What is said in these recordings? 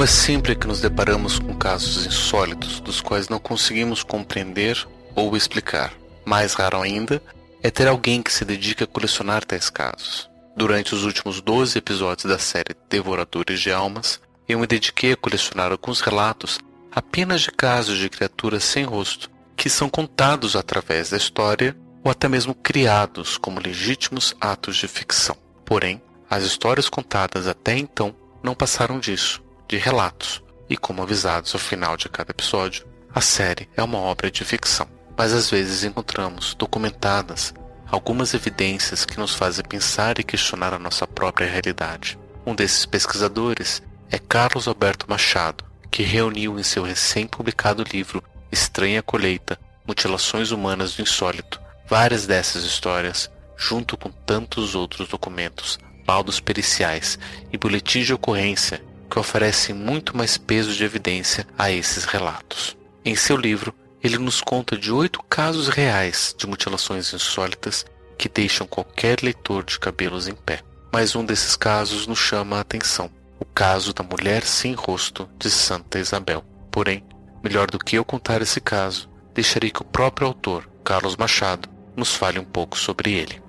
Não é sempre que nos deparamos com casos insólitos dos quais não conseguimos compreender ou explicar. Mais raro ainda é ter alguém que se dedique a colecionar tais casos. Durante os últimos 12 episódios da série Devoradores de Almas, eu me dediquei a colecionar alguns relatos apenas de casos de criaturas sem rosto, que são contados através da história ou até mesmo criados como legítimos atos de ficção. Porém, as histórias contadas até então não passaram disso, de relatos, e como avisados ao final de cada episódio, a série é uma obra de ficção. Mas às vezes encontramos documentadas algumas evidências que nos fazem pensar e questionar a nossa própria realidade. Um desses pesquisadores é Carlos Alberto Machado, que reuniu em seu recém-publicado livro Estranha Colheita Mutilações Humanas do Insólito várias dessas histórias, junto com tantos outros documentos, laudos periciais e boletins de ocorrência que oferecem muito mais peso de evidência a esses relatos. Em seu livro, ele nos conta de oito casos reais de mutilações insólitas que deixam qualquer leitor de cabelos em pé. Mas um desses casos nos chama a atenção: o caso da mulher sem rosto de Santa Isabel. Porém, melhor do que eu contar esse caso, deixarei que o próprio autor, Carlos Machado, nos fale um pouco sobre ele.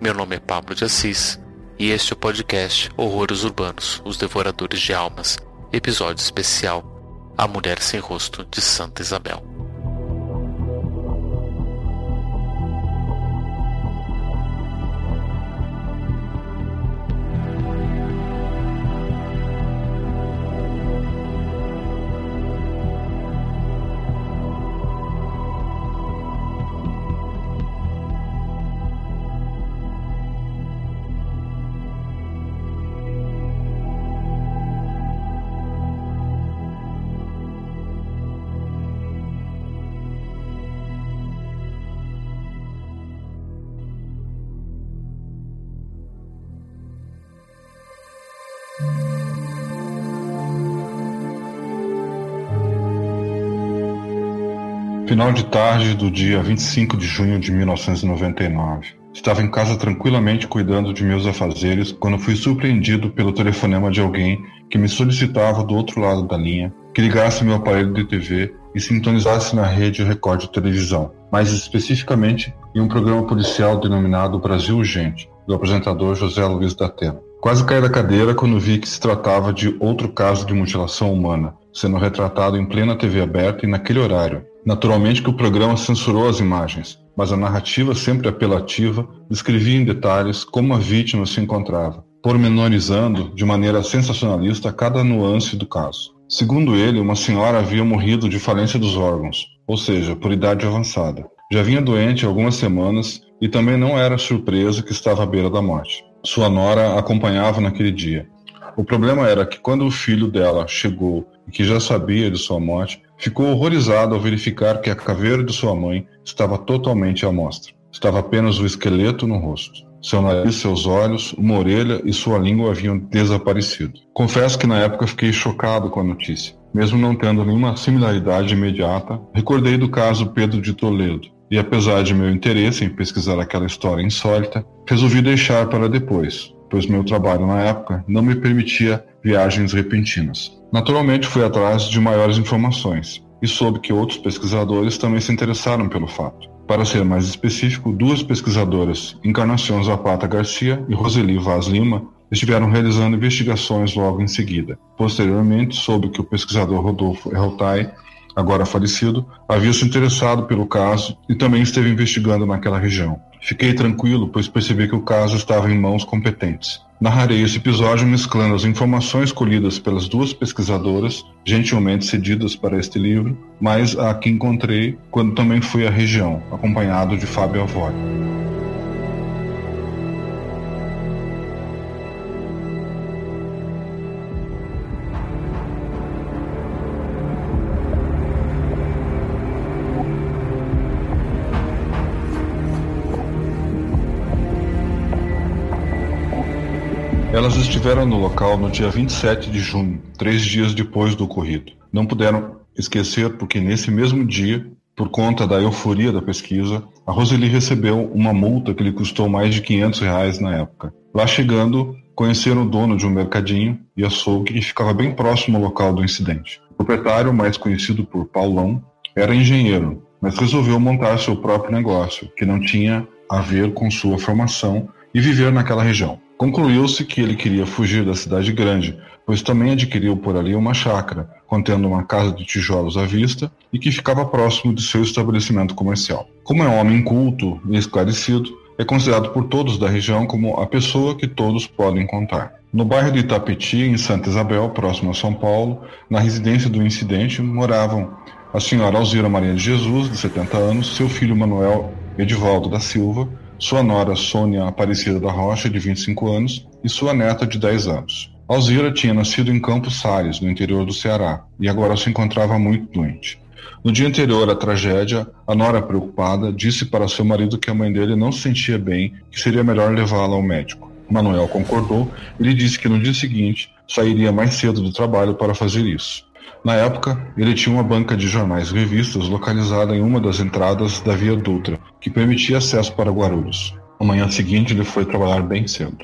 Meu nome é Pablo de Assis e este é o podcast Horrores Urbanos Os Devoradores de Almas, episódio especial A Mulher Sem Rosto de Santa Isabel. Final de tarde do dia 25 de junho de 1999. Estava em casa tranquilamente cuidando de meus afazeres quando fui surpreendido pelo telefonema de alguém que me solicitava do outro lado da linha que ligasse meu aparelho de TV e sintonizasse na rede Record de televisão, mais especificamente em um programa policial denominado Brasil Urgente, do apresentador José Luiz da Atena. Quase caí da cadeira quando vi que se tratava de outro caso de mutilação humana, sendo retratado em plena TV aberta e naquele horário. Naturalmente que o programa censurou as imagens, mas a narrativa sempre apelativa descrevia em detalhes como a vítima se encontrava, pormenorizando de maneira sensacionalista cada nuance do caso. Segundo ele, uma senhora havia morrido de falência dos órgãos, ou seja, por idade avançada. Já vinha doente algumas semanas e também não era surpresa que estava à beira da morte sua nora acompanhava naquele dia. O problema era que quando o filho dela chegou e que já sabia de sua morte, ficou horrorizado ao verificar que a caveira de sua mãe estava totalmente à mostra. Estava apenas o esqueleto no rosto. Seu nariz, seus olhos, uma orelha e sua língua haviam desaparecido. Confesso que na época fiquei chocado com a notícia. Mesmo não tendo nenhuma similaridade imediata, recordei do caso Pedro de Toledo, e apesar de meu interesse em pesquisar aquela história insólita, resolvi deixar para depois, pois meu trabalho na época não me permitia viagens repentinas. Naturalmente fui atrás de maiores informações e soube que outros pesquisadores também se interessaram pelo fato. Para ser mais específico, duas pesquisadoras, Encarnação Zapata Garcia e Roseli Vaz Lima, estiveram realizando investigações logo em seguida. Posteriormente, soube que o pesquisador Rodolfo Errotai agora falecido, havia se interessado pelo caso e também esteve investigando naquela região. Fiquei tranquilo, pois percebi que o caso estava em mãos competentes. Narrarei esse episódio mesclando as informações colhidas pelas duas pesquisadoras, gentilmente cedidas para este livro, mas a que encontrei quando também fui à região, acompanhado de Fábio Avori. Estiveram no local no dia 27 de junho, três dias depois do ocorrido. Não puderam esquecer porque nesse mesmo dia, por conta da euforia da pesquisa, a Roseli recebeu uma multa que lhe custou mais de 500 reais na época. Lá chegando, conheceram o dono de um mercadinho e açougue que ficava bem próximo ao local do incidente. O proprietário, mais conhecido por Paulão, era engenheiro, mas resolveu montar seu próprio negócio, que não tinha a ver com sua formação e viver naquela região. Concluiu-se que ele queria fugir da cidade grande, pois também adquiriu por ali uma chácara, contendo uma casa de tijolos à vista e que ficava próximo de seu estabelecimento comercial. Como é um homem culto e esclarecido, é considerado por todos da região como a pessoa que todos podem contar. No bairro de Itapeti, em Santa Isabel, próximo a São Paulo, na residência do incidente, moravam a senhora Alzira Maria de Jesus, de 70 anos, seu filho Manuel Edivaldo da Silva, sua nora Sônia Aparecida da Rocha, de 25 anos, e sua neta de 10 anos. Alzira tinha nascido em Campos Sales, no interior do Ceará, e agora se encontrava muito doente. No dia anterior à tragédia, a nora, preocupada, disse para seu marido que a mãe dele não se sentia bem, que seria melhor levá-la ao médico. Manuel concordou e lhe disse que no dia seguinte sairia mais cedo do trabalho para fazer isso. Na época, ele tinha uma banca de jornais e revistas localizada em uma das entradas da Via Dutra, que permitia acesso para Guarulhos. Na manhã seguinte, ele foi trabalhar bem cedo.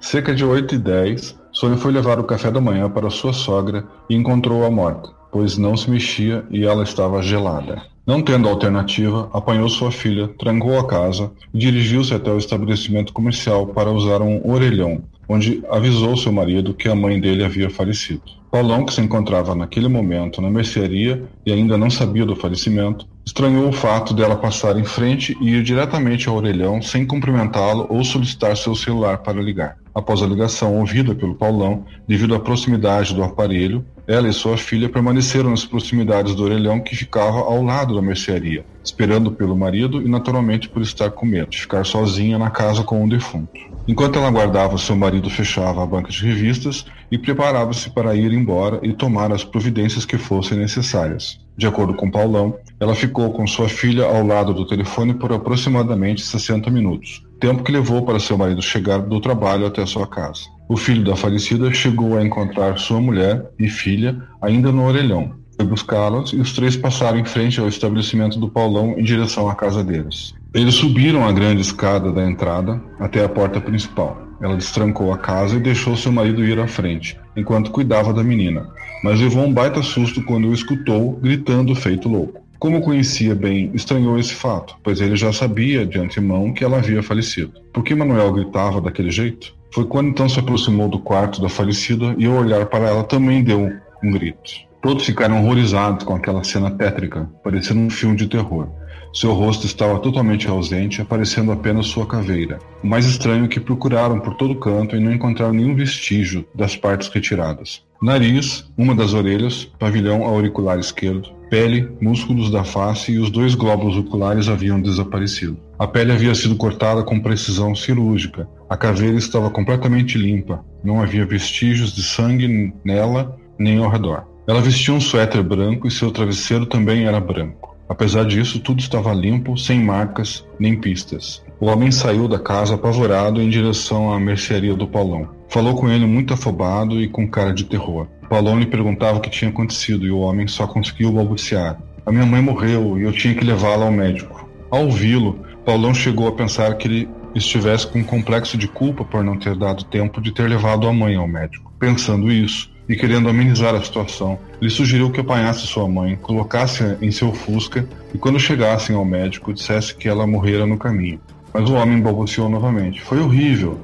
Cerca de 8 e 10, Sônia foi levar o café da manhã para sua sogra e encontrou-a morta, pois não se mexia e ela estava gelada. Não tendo alternativa, apanhou sua filha, trancou a casa e dirigiu-se até o estabelecimento comercial para usar um orelhão, onde avisou seu marido que a mãe dele havia falecido. Paulão, que se encontrava naquele momento na mercearia e ainda não sabia do falecimento, estranhou o fato dela passar em frente e ir diretamente ao orelhão sem cumprimentá-lo ou solicitar seu celular para ligar. Após a ligação ouvida pelo Paulão, devido à proximidade do aparelho, ela e sua filha permaneceram nas proximidades do orelhão que ficava ao lado da mercearia, esperando pelo marido e naturalmente por estar com medo de ficar sozinha na casa com o defunto. Enquanto ela aguardava, seu marido fechava a banca de revistas e preparava-se para ir embora e tomar as providências que fossem necessárias. De acordo com Paulão, ela ficou com sua filha ao lado do telefone por aproximadamente 60 minutos, tempo que levou para seu marido chegar do trabalho até sua casa. O filho da falecida chegou a encontrar sua mulher e filha ainda no orelhão. Foi buscá-las e os três passaram em frente ao estabelecimento do Paulão em direção à casa deles. Eles subiram a grande escada da entrada até a porta principal. Ela destrancou a casa e deixou seu marido ir à frente, enquanto cuidava da menina, mas levou um baita susto quando o escutou gritando feito louco. Como conhecia bem, estranhou esse fato, pois ele já sabia de antemão que ela havia falecido. Por que Manuel gritava daquele jeito? Foi quando então se aproximou do quarto da falecida e ao olhar para ela também deu um grito. Todos ficaram horrorizados com aquela cena tétrica, parecendo um filme de terror. Seu rosto estava totalmente ausente, aparecendo apenas sua caveira. O mais estranho é que procuraram por todo canto e não encontraram nenhum vestígio das partes retiradas. Nariz, uma das orelhas, pavilhão auricular esquerdo, pele, músculos da face e os dois glóbulos oculares haviam desaparecido. A pele havia sido cortada com precisão cirúrgica. A caveira estava completamente limpa. Não havia vestígios de sangue nela nem ao redor. Ela vestia um suéter branco e seu travesseiro também era branco. Apesar disso, tudo estava limpo, sem marcas nem pistas. O homem saiu da casa apavorado em direção à mercearia do Paulão. Falou com ele muito afobado e com cara de terror. Paulão lhe perguntava o que tinha acontecido e o homem só conseguiu balbuciar. A minha mãe morreu e eu tinha que levá-la ao médico. Ao ouvi-lo, Paulão chegou a pensar que ele estivesse com um complexo de culpa por não ter dado tempo de ter levado a mãe ao médico. Pensando isso, e querendo amenizar a situação, ele sugeriu que apanhasse sua mãe, colocasse-a em seu fusca e quando chegassem ao médico dissesse que ela morrera no caminho. Mas o homem balbuciou novamente. Foi horrível.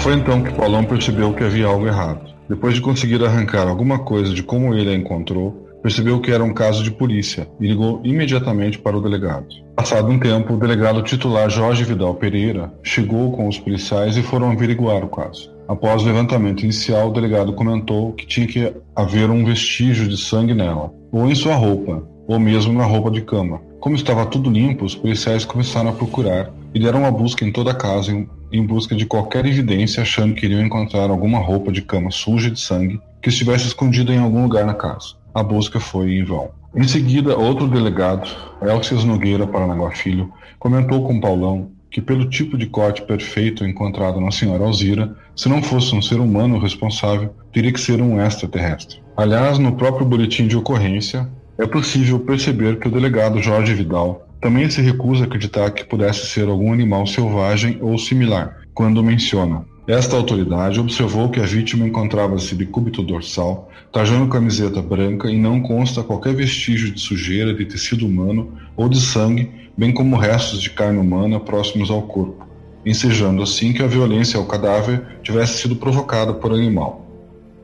Foi então que Paulão percebeu que havia algo errado. Depois de conseguir arrancar alguma coisa de como ele a encontrou, percebeu que era um caso de polícia e ligou imediatamente para o delegado. Passado um tempo, o delegado titular Jorge Vidal Pereira chegou com os policiais e foram averiguar o caso. Após o levantamento inicial, o delegado comentou que tinha que haver um vestígio de sangue nela, ou em sua roupa, ou mesmo na roupa de cama. Como estava tudo limpo, os policiais começaram a procurar e deram uma busca em toda a casa em busca de qualquer evidência, achando que iriam encontrar alguma roupa de cama suja de sangue que estivesse escondida em algum lugar na casa. A busca foi em vão. Em seguida, outro delegado, Elcias Nogueira Paranaguá Filho, comentou com Paulão que, pelo tipo de corte perfeito encontrado na senhora Alzira, se não fosse um ser humano responsável, teria que ser um extraterrestre. Aliás, no próprio boletim de ocorrência, é possível perceber que o delegado Jorge Vidal também se recusa a acreditar que pudesse ser algum animal selvagem ou similar, quando menciona. Esta autoridade observou que a vítima encontrava-se de cúbito dorsal, trajando camiseta branca e não consta qualquer vestígio de sujeira de tecido humano ou de sangue bem como restos de carne humana próximos ao corpo, ensejando assim que a violência ao cadáver tivesse sido provocada por animal.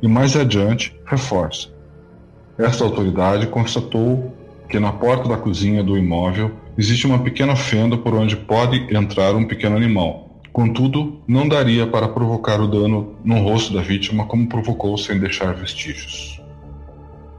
E mais adiante, reforça. Esta autoridade constatou que na porta da cozinha do imóvel existe uma pequena fenda por onde pode entrar um pequeno animal. Contudo, não daria para provocar o dano no rosto da vítima como provocou sem deixar vestígios.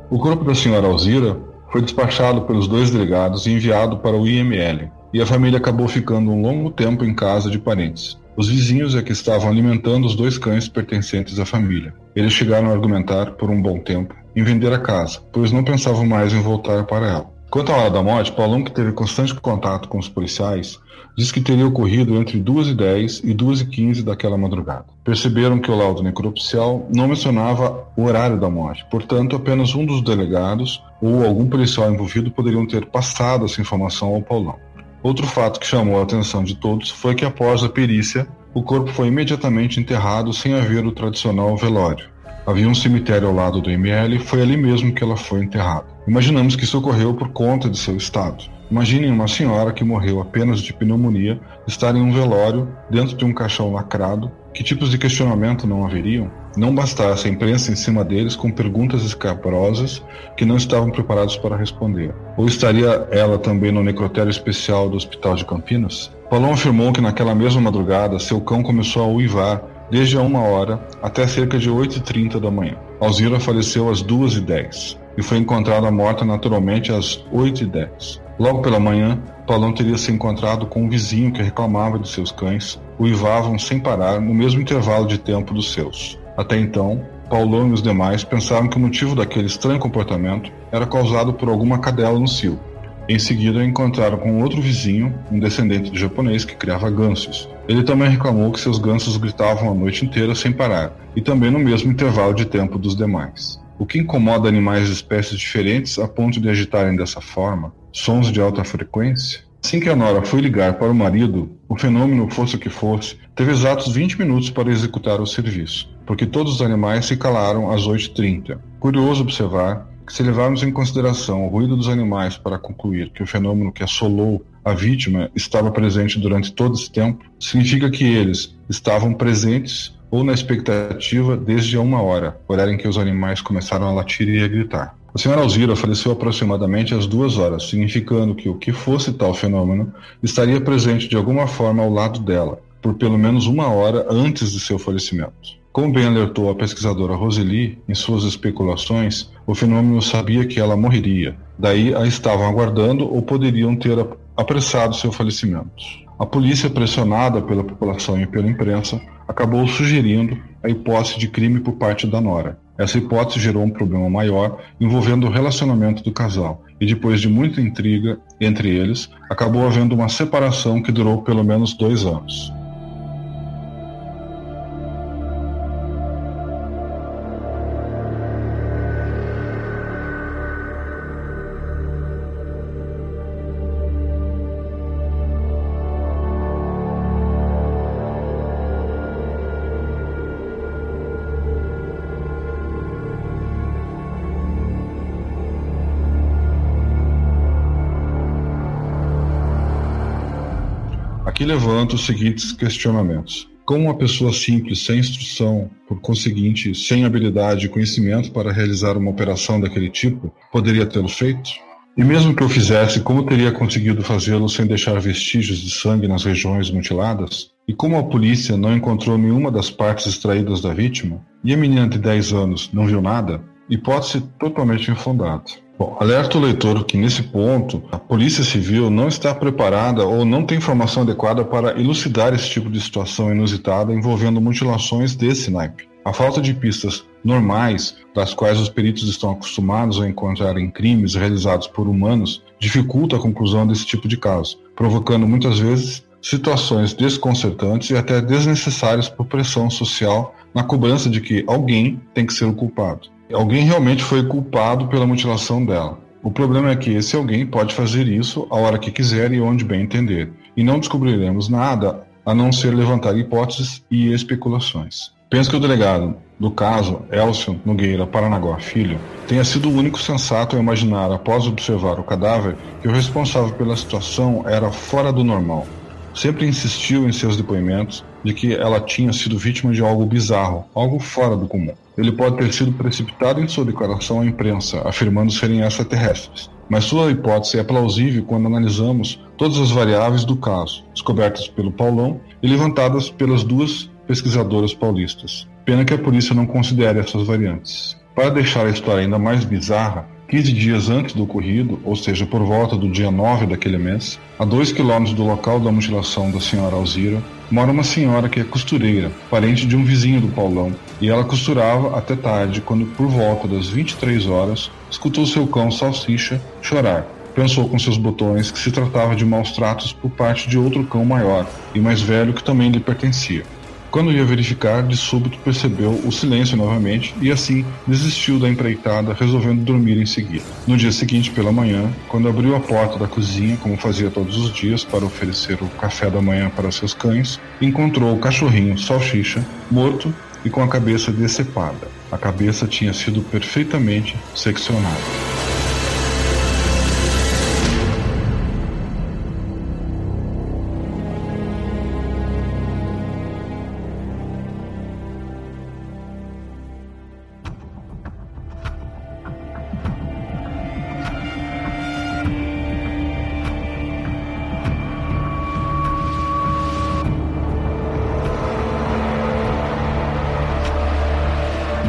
O corpo da senhora Alzira foi despachado pelos dois delegados e enviado para o IML, e a família acabou ficando um longo tempo em casa de parentes. Os vizinhos é que estavam alimentando os dois cães pertencentes à família. Eles chegaram a argumentar por um bom tempo em vender a casa, pois não pensavam mais em voltar para ela. Quanto à hora da morte, Paulão, que teve constante contato com os policiais, diz que teria ocorrido entre 2 e 10 e 2 e 15 daquela madrugada. Perceberam que o laudo necropsial não mencionava o horário da morte, portanto, apenas um dos delegados ou algum policial envolvido poderiam ter passado essa informação ao Paulão. Outro fato que chamou a atenção de todos foi que após a perícia, o corpo foi imediatamente enterrado sem haver o tradicional velório. Havia um cemitério ao lado do ML e foi ali mesmo que ela foi enterrada. Imaginamos que isso ocorreu por conta de seu estado. Imaginem uma senhora que morreu apenas de pneumonia estar em um velório dentro de um caixão lacrado. Que tipos de questionamento não haveriam? Não bastasse a imprensa em cima deles com perguntas escabrosas que não estavam preparados para responder. Ou estaria ela também no necrotério especial do Hospital de Campinas? Paulão afirmou que naquela mesma madrugada seu cão começou a uivar desde a uma hora até cerca de 8h30 da manhã. Alzira faleceu às 2h10 e foi encontrada morta naturalmente às 8h10. Logo pela manhã, Paulão teria se encontrado com um vizinho que reclamava de seus cães, uivavam sem parar no mesmo intervalo de tempo dos seus. Até então, Paulão e os demais pensaram que o motivo daquele estranho comportamento era causado por alguma cadela no cio. Em seguida, encontraram com outro vizinho, um descendente de japonês que criava gansos. Ele também reclamou que seus gansos gritavam a noite inteira sem parar, e também no mesmo intervalo de tempo dos demais. O que incomoda animais de espécies diferentes a ponto de agitarem dessa forma, sons de alta frequência? Assim que a Nora foi ligar para o marido, o fenômeno, fosse o que fosse, teve exatos 20 minutos para executar o serviço, porque todos os animais se calaram às 8h30. Curioso observar se levarmos em consideração o ruído dos animais para concluir que o fenômeno que assolou a vítima estava presente durante todo esse tempo, significa que eles estavam presentes ou na expectativa desde a uma hora, horário em que os animais começaram a latir e a gritar. A senhora Alzira faleceu aproximadamente às duas horas, significando que o que fosse tal fenômeno estaria presente de alguma forma ao lado dela, por pelo menos uma hora antes de seu falecimento. Como bem alertou a pesquisadora Roseli em suas especulações, o fenômeno sabia que ela morreria, daí a estavam aguardando ou poderiam ter apressado seu falecimento. A polícia, pressionada pela população e pela imprensa, acabou sugerindo a hipótese de crime por parte da Nora. Essa hipótese gerou um problema maior envolvendo o relacionamento do casal, e depois de muita intriga entre eles, acabou havendo uma separação que durou pelo menos dois anos. Aqui levanto os seguintes questionamentos. Como uma pessoa simples, sem instrução, por conseguinte, sem habilidade e conhecimento para realizar uma operação daquele tipo, poderia tê-lo feito? E mesmo que eu fizesse, como teria conseguido fazê-lo sem deixar vestígios de sangue nas regiões mutiladas? E como a polícia não encontrou nenhuma das partes extraídas da vítima? E a menina de 10 anos não viu nada? Hipótese totalmente infundada. Bom, alerta o leitor que nesse ponto a Polícia Civil não está preparada ou não tem informação adequada para elucidar esse tipo de situação inusitada envolvendo mutilações desse naipe. A falta de pistas normais, das quais os peritos estão acostumados a encontrar em crimes realizados por humanos, dificulta a conclusão desse tipo de caso, provocando muitas vezes situações desconcertantes e até desnecessárias por pressão social na cobrança de que alguém tem que ser o culpado. Alguém realmente foi culpado pela mutilação dela. O problema é que esse alguém pode fazer isso a hora que quiser e onde bem entender, e não descobriremos nada a não ser levantar hipóteses e especulações. Penso que o delegado do caso, Elcio Nogueira Paranaguá Filho, tenha sido o único sensato a imaginar, após observar o cadáver, que o responsável pela situação era fora do normal. Sempre insistiu em seus depoimentos de que ela tinha sido vítima de algo bizarro, algo fora do comum. Ele pode ter sido precipitado em sua declaração à imprensa, afirmando serem extraterrestres. Mas sua hipótese é plausível quando analisamos todas as variáveis do caso, descobertas pelo Paulão e levantadas pelas duas pesquisadoras paulistas. Pena que a polícia não considere essas variantes. Para deixar a história ainda mais bizarra, 15 dias antes do ocorrido, ou seja, por volta do dia 9 daquele mês, a 2 quilômetros do local da mutilação da senhora Alzira, mora uma senhora que é costureira, parente de um vizinho do Paulão, e ela costurava até tarde, quando por volta das 23 horas, escutou seu cão Salsicha chorar. Pensou com seus botões que se tratava de maus tratos por parte de outro cão maior e mais velho que também lhe pertencia. Quando ia verificar, de súbito percebeu o silêncio novamente e assim desistiu da empreitada, resolvendo dormir em seguida. No dia seguinte, pela manhã, quando abriu a porta da cozinha, como fazia todos os dias para oferecer o café da manhã para seus cães, encontrou o cachorrinho Salsicha morto e com a cabeça decepada. A cabeça tinha sido perfeitamente seccionada.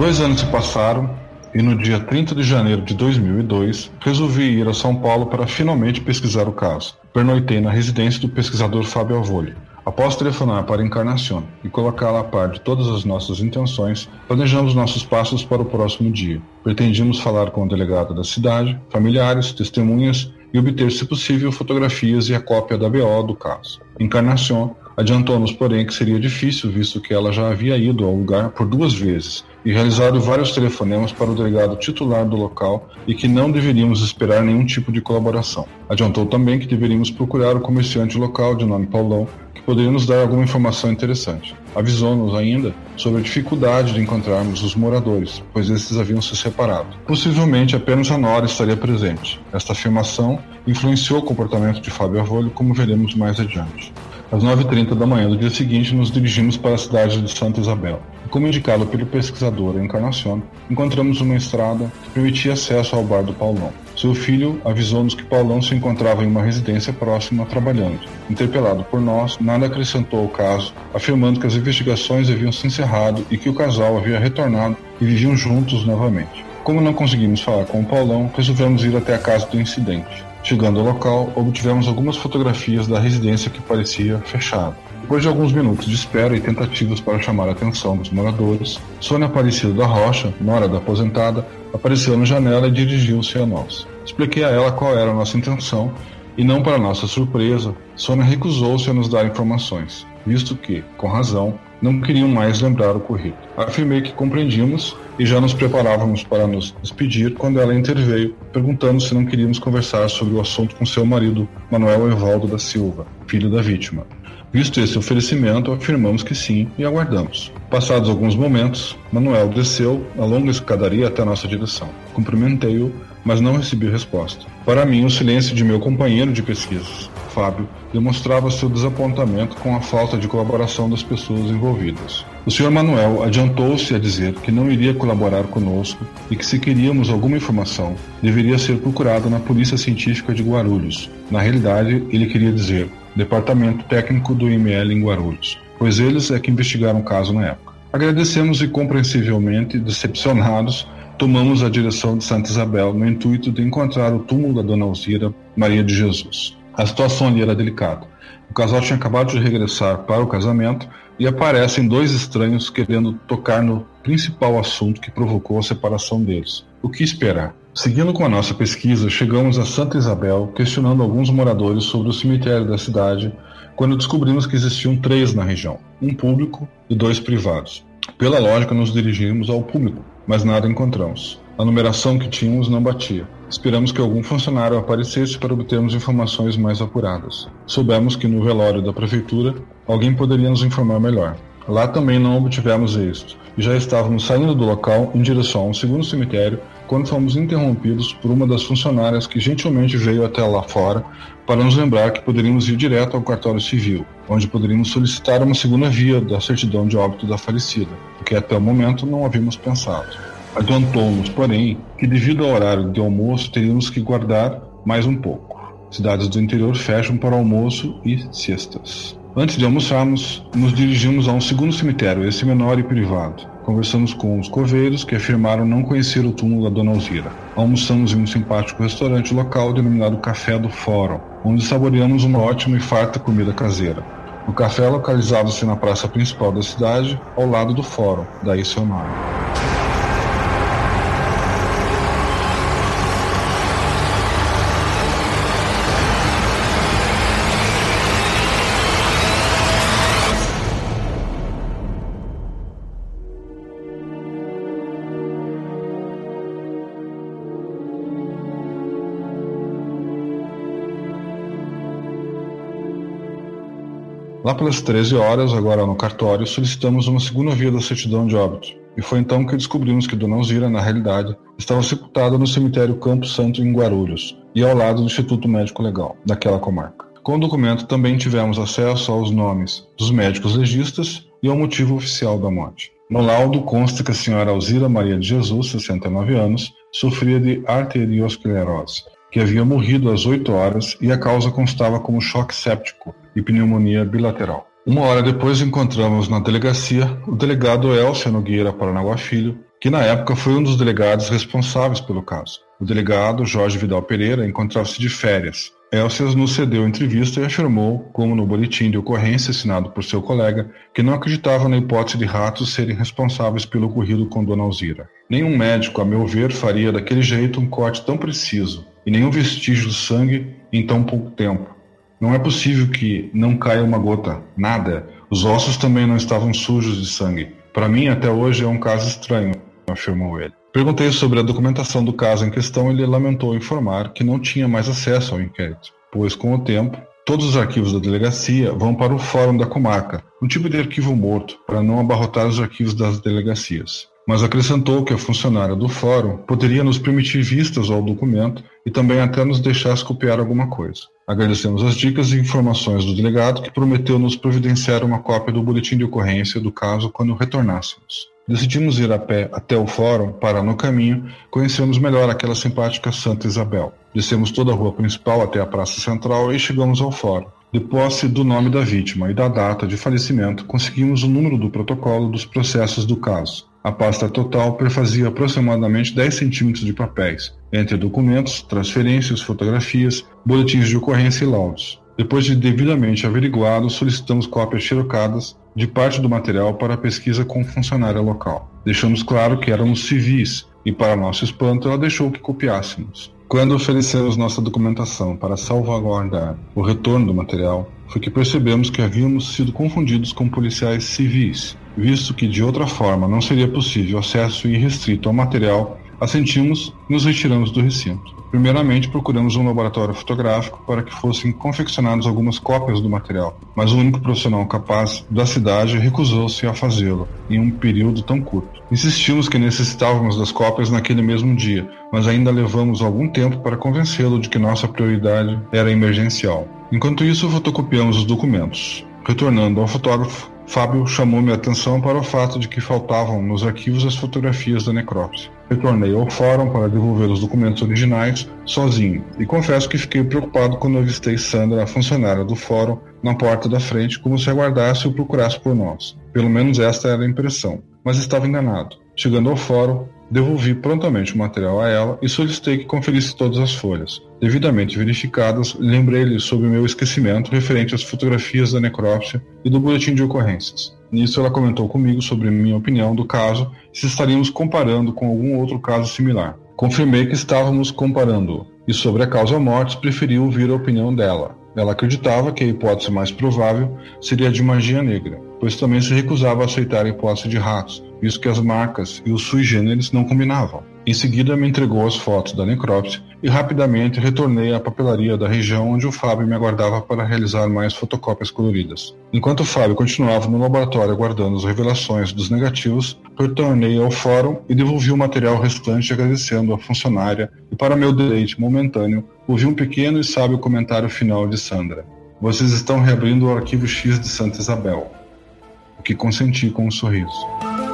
Dois anos se passaram e no dia 30 de janeiro de 2002 resolvi ir a São Paulo para finalmente pesquisar o caso. Pernoitei na residência do pesquisador Fábio Avoli. Após telefonar para Encarnação e colocá-la a par de todas as nossas intenções, planejamos nossos passos para o próximo dia. Pretendíamos falar com o delegado da cidade, familiares, testemunhas e obter, se possível, fotografias e a cópia da BO do caso. Encarnação adiantou-nos, porém, que seria difícil, visto que ela já havia ido ao lugar por duas vezes e realizado vários telefonemas para o delegado titular do local e que não deveríamos esperar nenhum tipo de colaboração. Adiantou também que deveríamos procurar o comerciante local de nome Paulão, que poderia nos dar alguma informação interessante. Avisou-nos ainda sobre a dificuldade de encontrarmos os moradores, pois esses haviam se separado. Possivelmente apenas a Nora estaria presente. Esta afirmação influenciou o comportamento de Fábio Arvolho, como veremos mais adiante. Às 9h30 da manhã do dia seguinte, nos dirigimos para a cidade de Santa Isabel. Como indicado pelo pesquisador Encarnacion, encontramos uma estrada que permitia acesso ao bar do Paulão. Seu filho avisou-nos que Paulão se encontrava em uma residência próxima trabalhando. Interpelado por nós, nada acrescentou ao caso, afirmando que as investigações haviam se encerrado e que o casal havia retornado e viviam juntos novamente. Como não conseguimos falar com o Paulão, resolvemos ir até a casa do incidente. Chegando ao local, obtivemos algumas fotografias da residência que parecia fechada. Depois de alguns minutos de espera e tentativas para chamar a atenção dos moradores, Sônia Aparecida da Rocha, nora da aposentada, apareceu na janela e dirigiu-se a nós. Expliquei a ela qual era a nossa intenção e, não para nossa surpresa, Sônia recusou-se a nos dar informações, visto que, com razão, não queriam mais lembrar o ocorrido. Afirmei que compreendíamos e já nos preparávamos para nos despedir quando ela interveio, perguntando se não queríamos conversar sobre o assunto com seu marido, Manuel Evaldo da Silva, filho da vítima. Visto esse oferecimento, afirmamos que sim e aguardamos. Passados alguns momentos, Manuel desceu a longa escadaria até nossa direção. Cumprimentei-o, mas não recebi resposta. Para mim, o silêncio de meu companheiro de pesquisas, Fábio, demonstrava seu desapontamento com a falta de colaboração das pessoas envolvidas. O Sr. Manuel adiantou-se a dizer que não iria colaborar conosco e que se queríamos alguma informação, deveria ser procurada na Polícia Científica de Guarulhos. Na realidade, ele queria dizer Departamento Técnico do IML em Guarulhos, pois eles é que investigaram o caso na época. Agradecemos e compreensivelmente decepcionados tomamos a direção de Santa Isabel no intuito de encontrar o túmulo da Dona Alzira Maria de Jesus. A situação ali era delicada. O casal tinha acabado de regressar para o casamento e aparecem dois estranhos querendo tocar no principal assunto que provocou a separação deles. O que esperar? Seguindo com a nossa pesquisa, chegamos a Santa Isabel, questionando alguns moradores sobre o cemitério da cidade, quando descobrimos que existiam três na região, um público e dois privados. Pela lógica, nos dirigimos ao público, mas nada encontramos. A numeração que tínhamos não batia. Esperamos que algum funcionário aparecesse para obtermos informações mais apuradas. Soubemos que no velório da prefeitura alguém poderia nos informar melhor. Lá também não obtivemos êxito e já estávamos saindo do local em direção a um segundo cemitério quando fomos interrompidos por uma das funcionárias que gentilmente veio até lá fora para nos lembrar que poderíamos ir direto ao cartório civil, onde poderíamos solicitar uma segunda via da certidão de óbito da falecida, o que até o momento não havíamos pensado. Adiantou-nos, porém, que devido ao horário de almoço teríamos que guardar mais um pouco. Cidades do interior fecham para almoço e cestas. Antes de almoçarmos, nos dirigimos a um segundo cemitério, esse menor e privado. Conversamos com os coveiros que afirmaram não conhecer o túmulo da Dona Alzira. Almoçamos em um simpático restaurante local denominado Café do Fórum, onde saboreamos uma ótima e farta comida caseira. O café localizava-se na praça principal da cidade, ao lado do fórum, daí seu nome. Lá pelas 13 horas, agora no cartório, solicitamos uma segunda via da certidão de óbito. E foi então que descobrimos que Dona Alzira, na realidade, estava sepultada no cemitério Campo Santo, em Guarulhos, e ao lado do Instituto Médico Legal, daquela comarca. Com o documento também tivemos acesso aos nomes dos médicos legistas e ao motivo oficial da morte. No laudo consta que a senhora Alzira Maria de Jesus, 69 anos, sofria de arteriosclerose, que havia morrido às 8 horas e a causa constava como choque séptico e pneumonia bilateral. Uma hora depois encontramos na delegacia o delegado Elcio Nogueira Paranaguá Filho, que na época foi um dos delegados responsáveis pelo caso. O delegado Jorge Vidal Pereira encontrava-se de férias. Elcias nos cedeu entrevista e afirmou, como no boletim de ocorrência assinado por seu colega, que não acreditava na hipótese de ratos serem responsáveis pelo ocorrido com Dona Alzira. Nenhum médico, a meu ver, faria daquele jeito um corte tão preciso e nenhum vestígio de sangue em tão pouco tempo. Não é possível que não caia uma gota, nada. Os ossos também não estavam sujos de sangue. Para mim, até hoje, é um caso estranho, afirmou ele. Perguntei sobre a documentação do caso em questão e ele lamentou informar que não tinha mais acesso ao inquérito, pois, com o tempo, todos os arquivos da delegacia vão para o Fórum da Comarca, um tipo de arquivo morto, para não abarrotar os arquivos das delegacias mas acrescentou que a funcionária do fórum poderia nos permitir vistas ao documento e também até nos deixar copiar alguma coisa. Agradecemos as dicas e informações do delegado que prometeu nos providenciar uma cópia do boletim de ocorrência do caso quando retornássemos. Decidimos ir a pé até o fórum para, no caminho, conhecermos melhor aquela simpática Santa Isabel. Descemos toda a rua principal até a Praça Central e chegamos ao fórum. De posse do nome da vítima e da data de falecimento, conseguimos o número do protocolo dos processos do caso. A pasta total prefazia aproximadamente 10 centímetros de papéis, entre documentos, transferências, fotografias, boletins de ocorrência e laudos. Depois de devidamente averiguado, solicitamos cópias xerocadas de parte do material para pesquisa com funcionária local. Deixamos claro que éramos civis e, para nosso espanto, ela deixou que copiássemos. Quando oferecemos nossa documentação para salvaguardar o retorno do material, foi que percebemos que havíamos sido confundidos com policiais civis visto que de outra forma não seria possível acesso irrestrito ao material, assentimos e nos retiramos do recinto. Primeiramente, procuramos um laboratório fotográfico para que fossem confeccionadas algumas cópias do material, mas o único profissional capaz da cidade recusou-se a fazê-lo em um período tão curto. Insistimos que necessitávamos das cópias naquele mesmo dia, mas ainda levamos algum tempo para convencê-lo de que nossa prioridade era emergencial. Enquanto isso, fotocopiamos os documentos. Retornando ao fotógrafo, Fábio chamou minha atenção para o fato de que faltavam nos arquivos as fotografias da necrópsia. Retornei ao fórum para devolver os documentos originais sozinho e confesso que fiquei preocupado quando avistei Sandra, a funcionária do fórum, na porta da frente, como se aguardasse ou procurasse por nós. Pelo menos esta era a impressão, mas estava enganado. Chegando ao fórum, Devolvi prontamente o material a ela e solicitei que conferisse todas as folhas. Devidamente verificadas, lembrei-lhe sobre meu esquecimento referente às fotografias da necrópsia e do boletim de ocorrências. Nisso, ela comentou comigo sobre minha opinião do caso e se estaríamos comparando com algum outro caso similar. Confirmei que estávamos comparando e sobre a causa mortes preferi ouvir a opinião dela. Ela acreditava que a hipótese mais provável seria de magia negra, pois também se recusava a aceitar a hipótese de ratos, visto que as marcas e os sui generis não combinavam. Em seguida, me entregou as fotos da necrópsia e rapidamente retornei à papelaria da região onde o Fábio me aguardava para realizar mais fotocópias coloridas. Enquanto o Fábio continuava no laboratório aguardando as revelações dos negativos, retornei ao fórum e devolvi o material restante agradecendo à funcionária e, para meu deleite momentâneo, ouvi um pequeno e sábio comentário final de Sandra. Vocês estão reabrindo o arquivo X de Santa Isabel. O que consenti com um sorriso.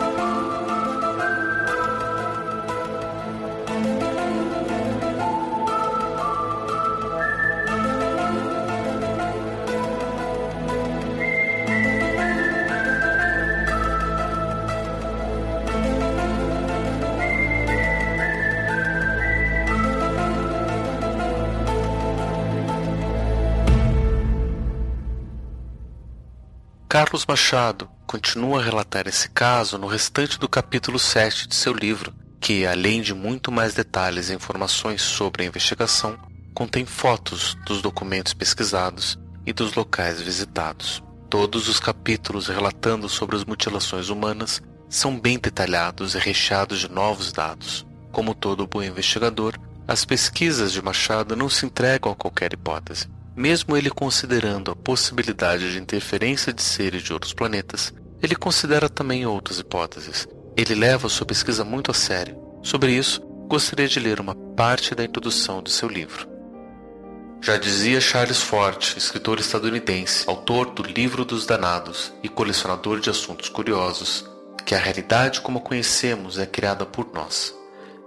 Carlos Machado continua a relatar esse caso no restante do capítulo 7 de seu livro, que, além de muito mais detalhes e informações sobre a investigação, contém fotos dos documentos pesquisados e dos locais visitados. Todos os capítulos relatando sobre as mutilações humanas são bem detalhados e recheados de novos dados. Como todo bom investigador, as pesquisas de Machado não se entregam a qualquer hipótese. Mesmo ele considerando a possibilidade de interferência de seres de outros planetas, ele considera também outras hipóteses. Ele leva sua pesquisa muito a sério. Sobre isso, gostaria de ler uma parte da introdução de seu livro. Já dizia Charles Fort, escritor estadunidense, autor do Livro dos Danados e colecionador de assuntos curiosos, que a realidade como a conhecemos é criada por nós.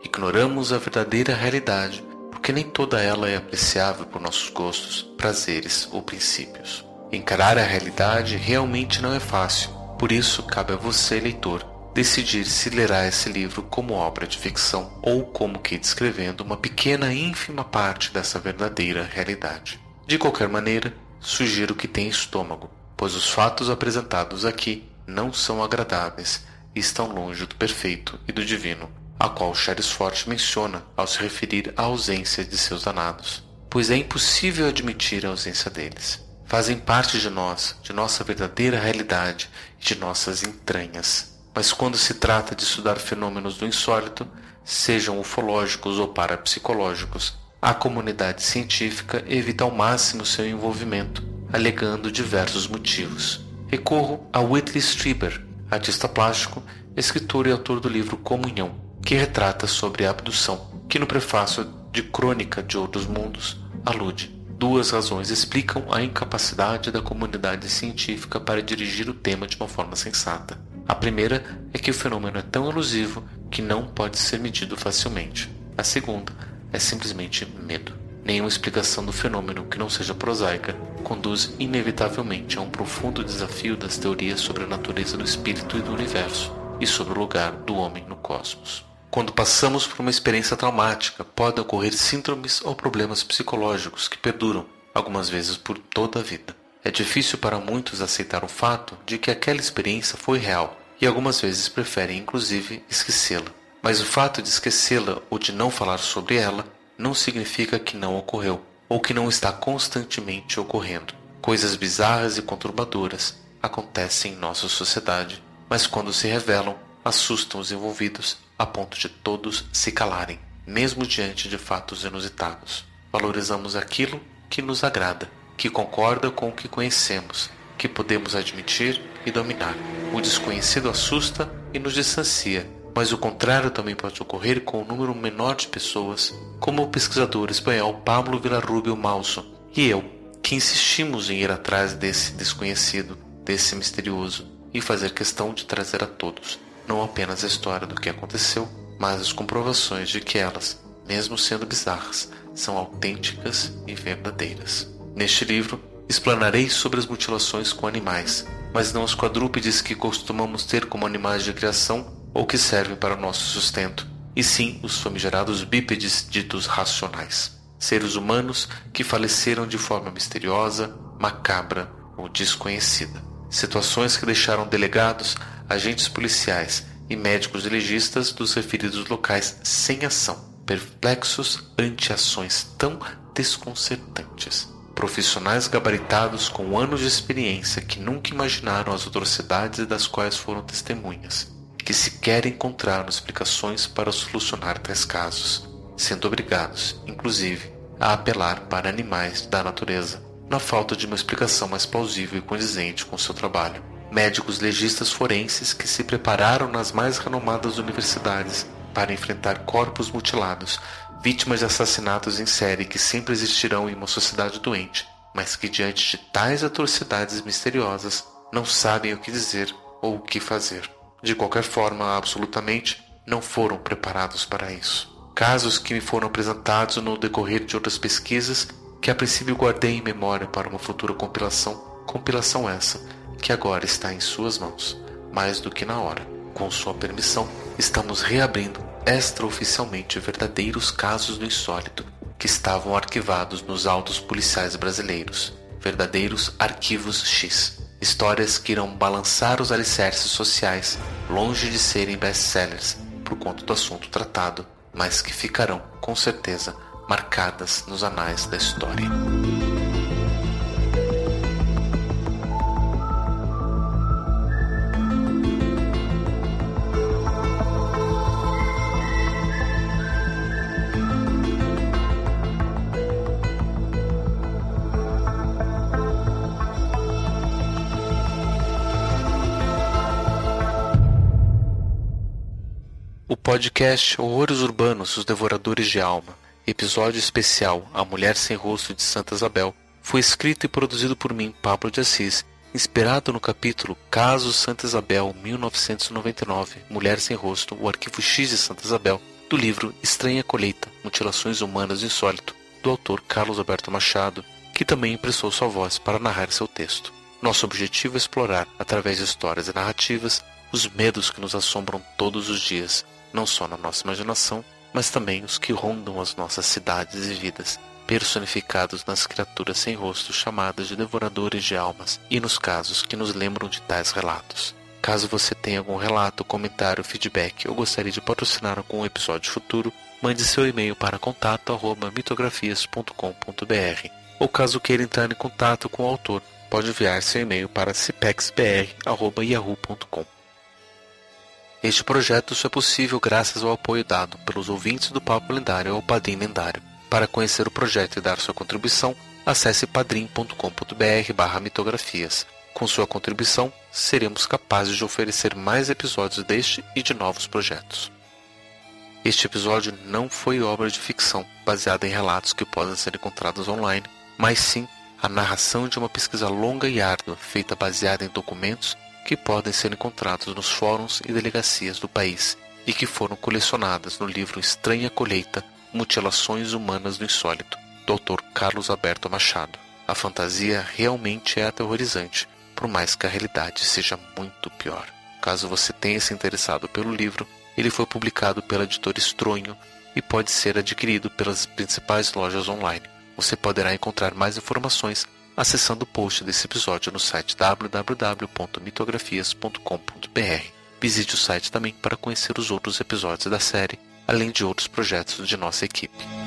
Ignoramos a verdadeira realidade porque nem toda ela é apreciável por nossos gostos, prazeres ou princípios. Encarar a realidade realmente não é fácil, por isso cabe a você, leitor, decidir se lerá esse livro como obra de ficção ou como que descrevendo uma pequena ínfima parte dessa verdadeira realidade. De qualquer maneira, sugiro que tenha estômago, pois os fatos apresentados aqui não são agradáveis e estão longe do perfeito e do divino a qual Fort menciona ao se referir à ausência de seus danados, pois é impossível admitir a ausência deles. Fazem parte de nós, de nossa verdadeira realidade e de nossas entranhas. Mas quando se trata de estudar fenômenos do insólito, sejam ufológicos ou parapsicológicos, a comunidade científica evita ao máximo seu envolvimento, alegando diversos motivos. Recorro a Whitley Strieber, artista plástico, escritor e autor do livro Comunhão, que retrata sobre a abdução, que no prefácio de Crônica de Outros Mundos alude. Duas razões explicam a incapacidade da comunidade científica para dirigir o tema de uma forma sensata. A primeira é que o fenômeno é tão elusivo que não pode ser medido facilmente. A segunda é simplesmente medo. Nenhuma explicação do fenômeno que não seja prosaica conduz inevitavelmente a um profundo desafio das teorias sobre a natureza do espírito e do universo e sobre o lugar do homem no cosmos. Quando passamos por uma experiência traumática, podem ocorrer síndromes ou problemas psicológicos que perduram, algumas vezes por toda a vida. É difícil para muitos aceitar o fato de que aquela experiência foi real e algumas vezes preferem inclusive esquecê-la. Mas o fato de esquecê-la ou de não falar sobre ela não significa que não ocorreu ou que não está constantemente ocorrendo. Coisas bizarras e conturbadoras acontecem em nossa sociedade, mas quando se revelam, assustam os envolvidos a ponto de todos se calarem, mesmo diante de fatos inusitados. Valorizamos aquilo que nos agrada, que concorda com o que conhecemos, que podemos admitir e dominar. O desconhecido assusta e nos distancia, mas o contrário também pode ocorrer com um número menor de pessoas, como o pesquisador espanhol Pablo Villarrubio Malso e eu, que insistimos em ir atrás desse desconhecido, desse misterioso, e fazer questão de trazer a todos não apenas a história do que aconteceu, mas as comprovações de que elas, mesmo sendo bizarras, são autênticas e verdadeiras. Neste livro, explanarei sobre as mutilações com animais, mas não os quadrúpedes que costumamos ter como animais de criação ou que servem para o nosso sustento, e sim os famigerados bípedes ditos racionais, seres humanos que faleceram de forma misteriosa, macabra ou desconhecida. Situações que deixaram delegados agentes policiais e médicos legistas dos referidos locais sem ação, perplexos ante ações tão desconcertantes. profissionais gabaritados com anos de experiência que nunca imaginaram as atrocidades das quais foram testemunhas, que sequer encontraram explicações para solucionar tais casos, sendo obrigados, inclusive, a apelar para animais da natureza, na falta de uma explicação mais plausível e condizente com seu trabalho. Médicos legistas forenses que se prepararam nas mais renomadas universidades para enfrentar corpos mutilados, vítimas de assassinatos em série que sempre existirão em uma sociedade doente, mas que diante de tais atrocidades misteriosas não sabem o que dizer ou o que fazer. De qualquer forma, absolutamente, não foram preparados para isso. Casos que me foram apresentados no decorrer de outras pesquisas que a princípio guardei em memória para uma futura compilação, compilação essa que agora está em suas mãos, mais do que na hora. Com sua permissão, estamos reabrindo extraoficialmente verdadeiros casos do insólito que estavam arquivados nos autos policiais brasileiros, verdadeiros arquivos X. Histórias que irão balançar os alicerces sociais, longe de serem best-sellers por conta do assunto tratado, mas que ficarão, com certeza, marcadas nos anais da história. O podcast Horrores Urbanos, Os Devoradores de Alma, episódio especial A Mulher Sem Rosto de Santa Isabel, foi escrito e produzido por mim, Pablo de Assis, inspirado no capítulo Caso Santa Isabel 1999, Mulher Sem Rosto, o Arquivo X de Santa Isabel, do livro Estranha Colheita, Mutilações Humanas Insólito, do autor Carlos Alberto Machado, que também emprestou sua voz para narrar seu texto. Nosso objetivo é explorar, através de histórias e narrativas, os medos que nos assombram todos os dias, não só na nossa imaginação, mas também os que rondam as nossas cidades e vidas, personificados nas criaturas sem rosto chamadas de devoradores de almas e nos casos que nos lembram de tais relatos. Caso você tenha algum relato, comentário, feedback ou gostaria de patrocinar algum episódio futuro, mande seu e-mail para contato@mitografias.com.br. Ou caso queira entrar em contato com o autor, pode enviar seu e-mail para cipexbr@yahoo.com. Este projeto só é possível graças ao apoio dado pelos ouvintes do Papo Lendário ao Padim Lendário. Para conhecer o projeto e dar sua contribuição, acesse padrim.com.br barra mitografias. Com sua contribuição, seremos capazes de oferecer mais episódios deste e de novos projetos. Este episódio não foi obra de ficção, baseada em relatos que podem ser encontrados online, mas sim a narração de uma pesquisa longa e árdua, feita baseada em documentos que podem ser encontrados nos fóruns e delegacias do país e que foram colecionadas no livro Estranha Colheita Mutilações Humanas do Insólito, Dr. Carlos Alberto Machado. A fantasia realmente é aterrorizante, por mais que a realidade seja muito pior. Caso você tenha se interessado pelo livro, ele foi publicado pela editora Estronho e pode ser adquirido pelas principais lojas online. Você poderá encontrar mais informações acessando o post desse episódio no site www.mitografias.com.br. Visite o site também para conhecer os outros episódios da série, além de outros projetos de nossa equipe.